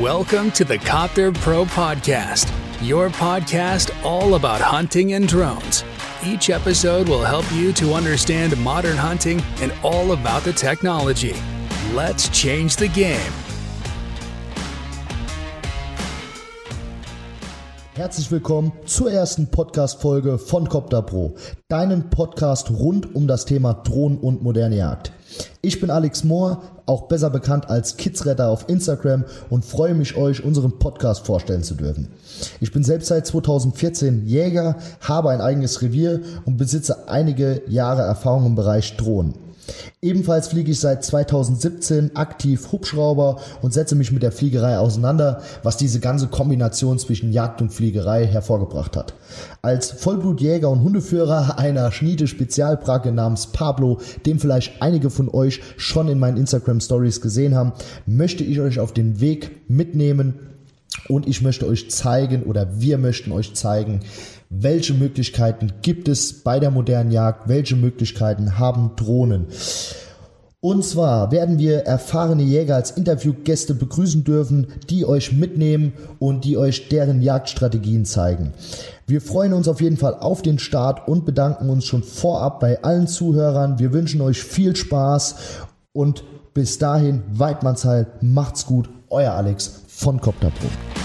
Welcome to the Copter Pro Podcast, your podcast all about hunting and drones. Each episode will help you to understand modern hunting and all about the technology. Let's change the game. Herzlich willkommen zur ersten Podcast-Folge von Copter Pro, deinen Podcast rund um das Thema Drohnen und moderne Jagd. Ich bin Alex Mohr, auch besser bekannt als Kidsretter auf Instagram und freue mich, euch unseren Podcast vorstellen zu dürfen. Ich bin selbst seit 2014 Jäger, habe ein eigenes Revier und besitze einige Jahre Erfahrung im Bereich Drohnen. Ebenfalls fliege ich seit 2017 aktiv Hubschrauber und setze mich mit der Fliegerei auseinander, was diese ganze Kombination zwischen Jagd und Fliegerei hervorgebracht hat. Als Vollblutjäger und Hundeführer einer Schniede Spezialbracke namens Pablo, dem vielleicht einige von euch schon in meinen Instagram Stories gesehen haben, möchte ich euch auf den Weg mitnehmen und ich möchte euch zeigen oder wir möchten euch zeigen, welche Möglichkeiten gibt es bei der modernen Jagd, welche Möglichkeiten haben Drohnen. Und zwar werden wir erfahrene Jäger als Interviewgäste begrüßen dürfen, die euch mitnehmen und die euch deren Jagdstrategien zeigen. Wir freuen uns auf jeden Fall auf den Start und bedanken uns schon vorab bei allen Zuhörern. Wir wünschen euch viel Spaß und bis dahin, Weidmannsheil, macht's gut, euer Alex von Copter Pro.